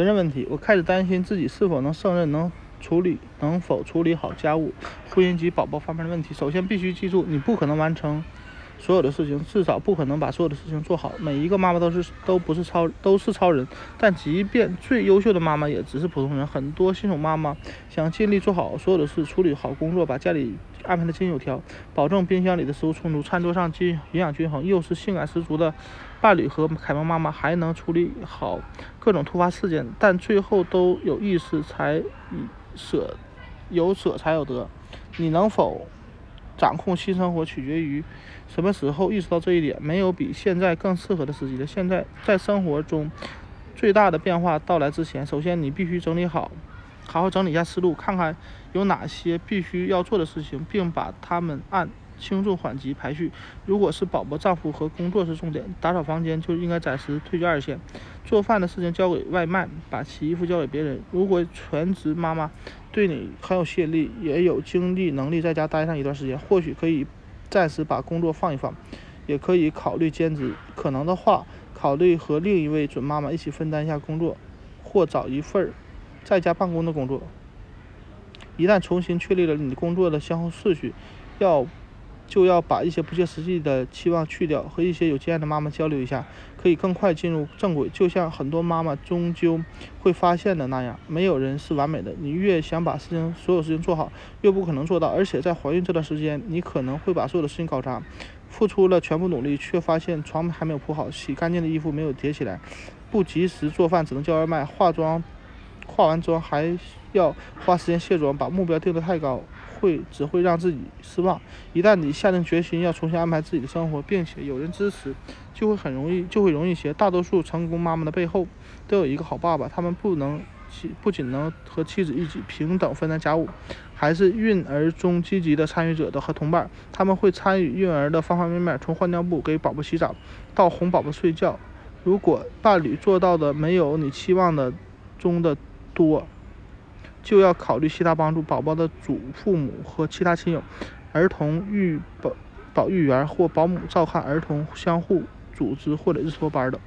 责任问题，我开始担心自己是否能胜任，能处理，能否处理好家务、婚姻及宝宝方面的问题。首先，必须记住，你不可能完成。所有的事情，至少不可能把所有的事情做好。每一个妈妈都是都不是超都是超人，但即便最优秀的妈妈也只是普通人。很多新手妈妈想尽力做好所有的事，处理好工作，把家里安排的井井有条，保证冰箱里的食物充足，餐桌上均营养均衡，又是性感十足的伴侣和凯蒙妈妈，还能处理好各种突发事件，但最后都有意识才舍有舍才有得。你能否？掌控新生活取决于什么时候意识到这一点。没有比现在更适合的时机了。现在在生活中最大的变化到来之前，首先你必须整理好，好好整理一下思路，看看有哪些必须要做的事情，并把它们按轻重缓急排序。如果是宝宝、丈夫和工作是重点，打扫房间就应该暂时退居二线。做饭的事情交给外卖，把洗衣服交给别人。如果全职妈妈。对你很有吸引力，也有经济能力，在家待上一段时间，或许可以暂时把工作放一放，也可以考虑兼职。可能的话，考虑和另一位准妈妈一起分担一下工作，或找一份在家办公的工作。一旦重新确立了你工作的先后顺序，要。就要把一些不切实际的期望去掉，和一些有经验的妈妈交流一下，可以更快进入正轨。就像很多妈妈终究会发现的那样，没有人是完美的。你越想把事情所有事情做好，越不可能做到。而且在怀孕这段时间，你可能会把所有的事情搞砸，付出了全部努力，却发现床还没有铺好，洗干净的衣服没有叠起来，不及时做饭，只能叫外卖，化妆，化完妆还要 花时间卸妆，把目标定得太高。会只会让自己失望。一旦你下定决心要重新安排自己的生活，并且有人支持，就会很容易，就会容易些。大多数成功妈妈的背后都有一个好爸爸，他们不能不仅能和妻子一起平等分担家务，还是孕儿中积极的参与者的和同伴。他们会参与孕儿的方方面面，从换尿布、给宝宝洗澡到哄宝宝睡觉。如果伴侣做到的没有你期望的中的多。就要考虑其他帮助宝宝的祖父母和其他亲友、儿童育保保育员或保姆照看儿童、相互组织或者日托班的。